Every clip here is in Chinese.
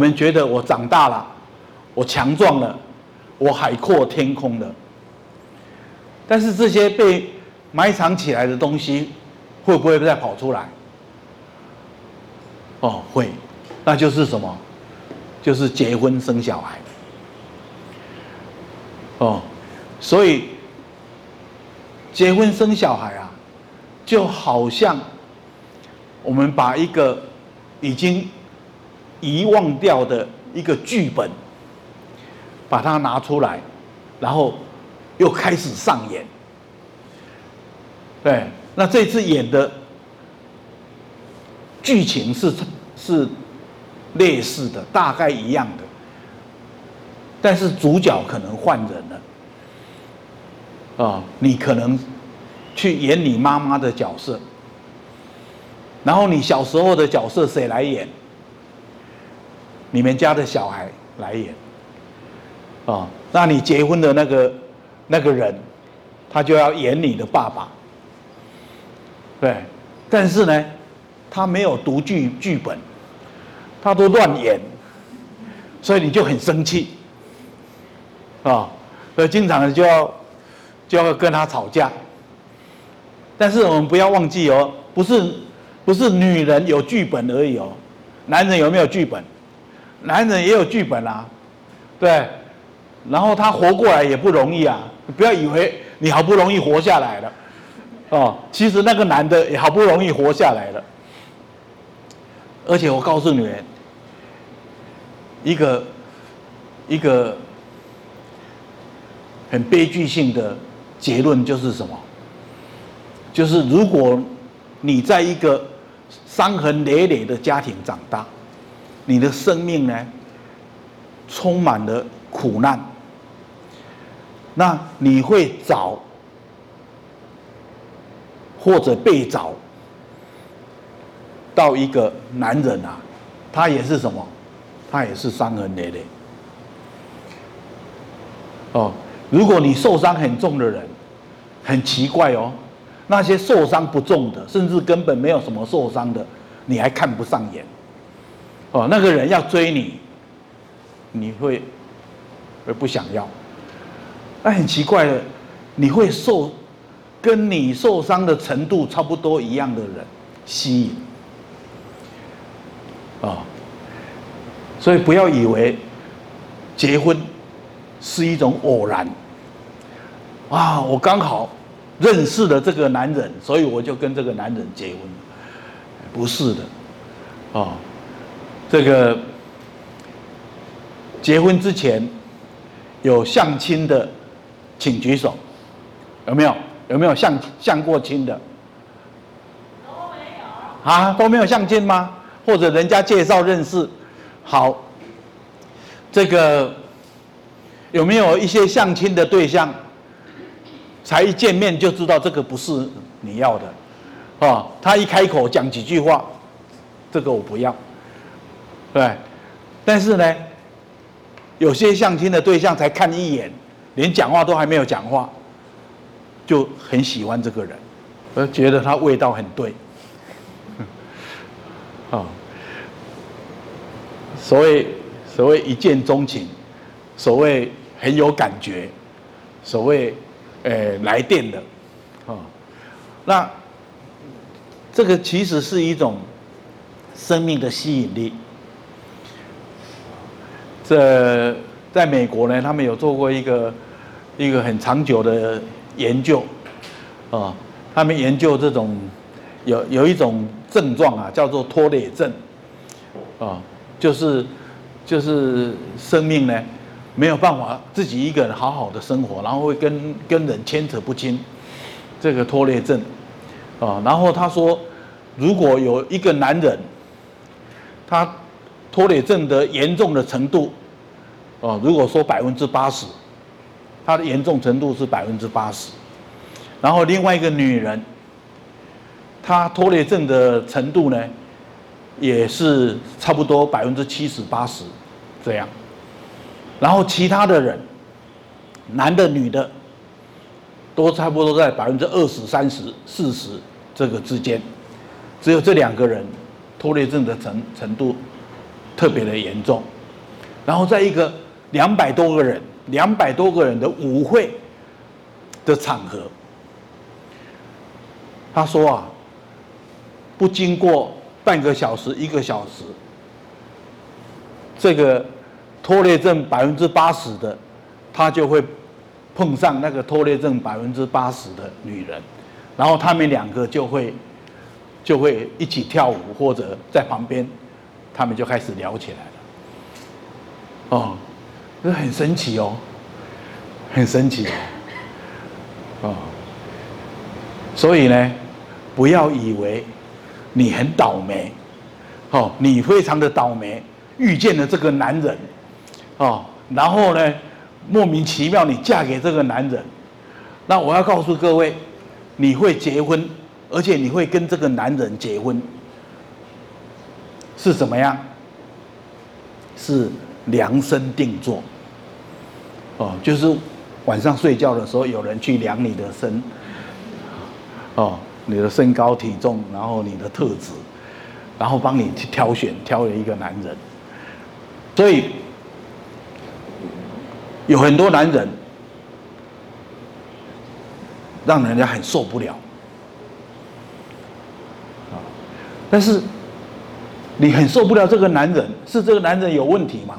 你们觉得我长大了，我强壮了，我海阔天空了。但是这些被埋藏起来的东西，会不会再跑出来？哦，会，那就是什么？就是结婚生小孩。哦，所以结婚生小孩啊，就好像我们把一个已经遗忘掉的一个剧本，把它拿出来，然后又开始上演。对，那这次演的剧情是是类似的，大概一样的，但是主角可能换人了。啊、你可能去演你妈妈的角色，然后你小时候的角色谁来演？你们家的小孩来演，啊、哦，那你结婚的那个那个人，他就要演你的爸爸，对，但是呢，他没有读剧剧本，他都乱演，所以你就很生气，啊、所以经常就要就要跟他吵架。但是我们不要忘记哦，不是不是女人有剧本而已哦，男人有没有剧本？男人也有剧本啊，对，然后他活过来也不容易啊！不要以为你好不容易活下来了，哦，其实那个男的也好不容易活下来了。而且我告诉你们，一个一个很悲剧性的结论就是什么？就是如果你在一个伤痕累累的家庭长大。你的生命呢，充满了苦难。那你会找或者被找到一个男人啊，他也是什么？他也是伤痕累累。哦，如果你受伤很重的人，很奇怪哦，那些受伤不重的，甚至根本没有什么受伤的，你还看不上眼。哦，那个人要追你，你会会不想要？那很奇怪的，你会受跟你受伤的程度差不多一样的人吸引。啊，所以不要以为结婚是一种偶然。啊，我刚好认识了这个男人，所以我就跟这个男人结婚。不是的，啊。这个结婚之前有相亲的，请举手，有没有？有没有相相过亲的？都没有。啊，都没有相亲吗？或者人家介绍认识？好，这个有没有一些相亲的对象，才一见面就知道这个不是你要的？啊，他一开口讲几句话，这个我不要。对，但是呢，有些相亲的对象才看一眼，连讲话都还没有讲话，就很喜欢这个人，我觉得他味道很对，啊，所谓所谓一见钟情，所谓很有感觉，所谓呃来电的，啊，那这个其实是一种生命的吸引力。这在美国呢，他们有做过一个一个很长久的研究，啊，他们研究这种有有一种症状啊，叫做拖累症，啊，就是就是生命呢没有办法自己一个人好好的生活，然后会跟跟人牵扯不清，这个拖累症，啊，然后他说，如果有一个男人，他拖累症的严重的程度，哦，如果说百分之八十，他的严重程度是百分之八十，然后另外一个女人，她拖累症的程度呢，也是差不多百分之七十八十这样，然后其他的人，男的女的，都差不多在百分之二十、三十、四十这个之间，只有这两个人拖累症的程程度特别的严重。然后在一个两百多个人、两百多个人的舞会的场合，他说啊，不经过半个小时、一个小时，这个拖累症百分之八十的，他就会碰上那个拖累症百分之八十的女人，然后他们两个就会就会一起跳舞，或者在旁边，他们就开始聊起来了。哦，这很神奇哦，很神奇哦，哦，所以呢，不要以为你很倒霉，哦，你非常的倒霉，遇见了这个男人，哦，然后呢，莫名其妙你嫁给这个男人，那我要告诉各位，你会结婚，而且你会跟这个男人结婚，是怎么样？是。量身定做，哦，就是晚上睡觉的时候，有人去量你的身，哦，你的身高体重，然后你的特质，然后帮你去挑选，挑了一个男人。所以有很多男人让人家很受不了，但是你很受不了这个男人，是这个男人有问题吗？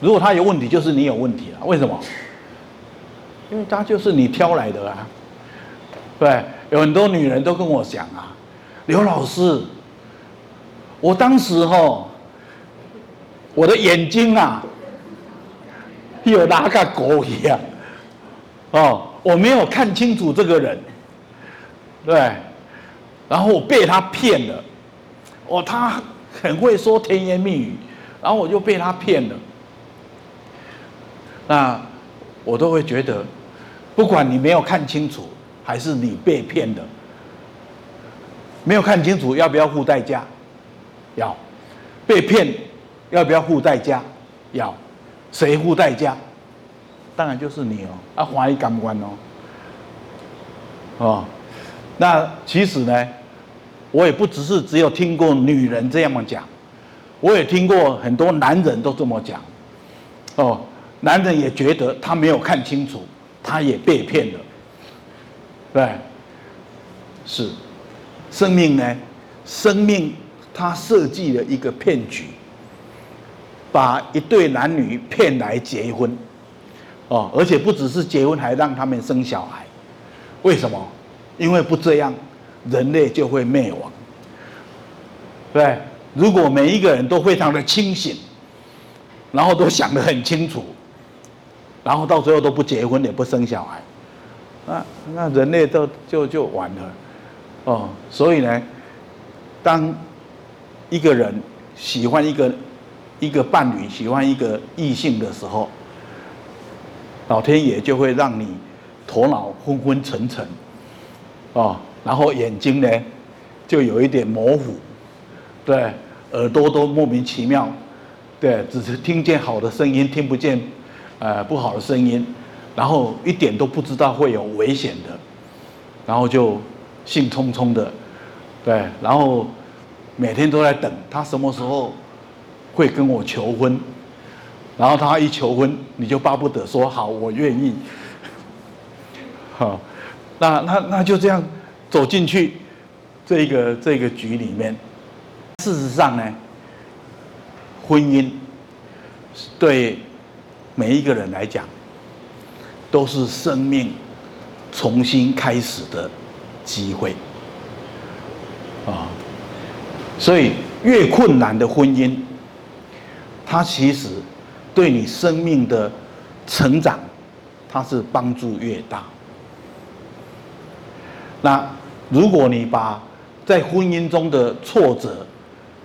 如果他有问题，就是你有问题了。为什么？因为他就是你挑来的啊。对，有很多女人都跟我讲啊，刘老师，我当时吼，我的眼睛啊，有那个狗一样，哦，我没有看清楚这个人，对，然后我被他骗了，哦，他很会说甜言蜜语，然后我就被他骗了。那我都会觉得，不管你没有看清楚，还是你被骗的，没有看清楚要不要付代价？要。被骗要不要付代价？要。谁付代价？当然就是你哦，啊，怀疑感官哦。哦，那其实呢，我也不只是只有听过女人这样讲，我也听过很多男人都这么讲，哦。男人也觉得他没有看清楚，他也被骗了，对，是，生命呢？生命他设计了一个骗局，把一对男女骗来结婚，哦，而且不只是结婚，还让他们生小孩。为什么？因为不这样，人类就会灭亡。对，如果每一个人都非常的清醒，然后都想得很清楚。然后到最后都不结婚也不生小孩，那那人类都就就完了，哦，所以呢，当一个人喜欢一个一个伴侣，喜欢一个异性的时候，老天爷就会让你头脑昏昏沉沉，哦，然后眼睛呢就有一点模糊，对，耳朵都莫名其妙，对，只是听见好的声音，听不见。呃，不好的声音，然后一点都不知道会有危险的，然后就兴冲冲的，对，然后每天都在等他什么时候会跟我求婚，然后他一求婚，你就巴不得说好，我愿意，好，那那那就这样走进去这个这个局里面，事实上呢，婚姻对。每一个人来讲，都是生命重新开始的机会啊！所以越困难的婚姻，它其实对你生命的成长，它是帮助越大。那如果你把在婚姻中的挫折，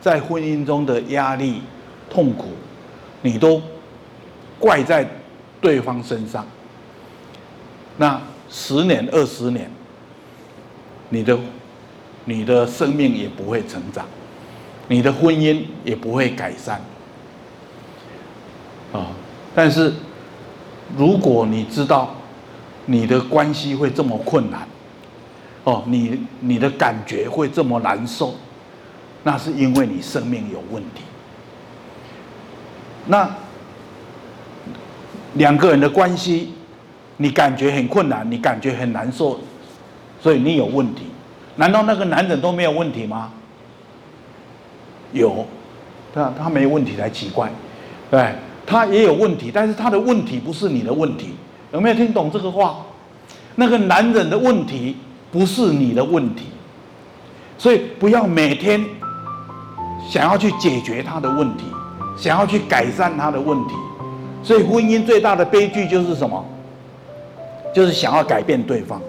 在婚姻中的压力、痛苦，你都怪在对方身上，那十年、二十年，你的你的生命也不会成长，你的婚姻也不会改善。啊！但是如果你知道你的关系会这么困难，哦，你你的感觉会这么难受，那是因为你生命有问题。那两个人的关系，你感觉很困难，你感觉很难受，所以你有问题。难道那个男人都没有问题吗？有，他他没问题才奇怪，对，他也有问题，但是他的问题不是你的问题，有没有听懂这个话？那个男人的问题不是你的问题，所以不要每天想要去解决他的问题，想要去改善他的问题，所以婚姻最大的悲剧就是什么？就是想要改变对方。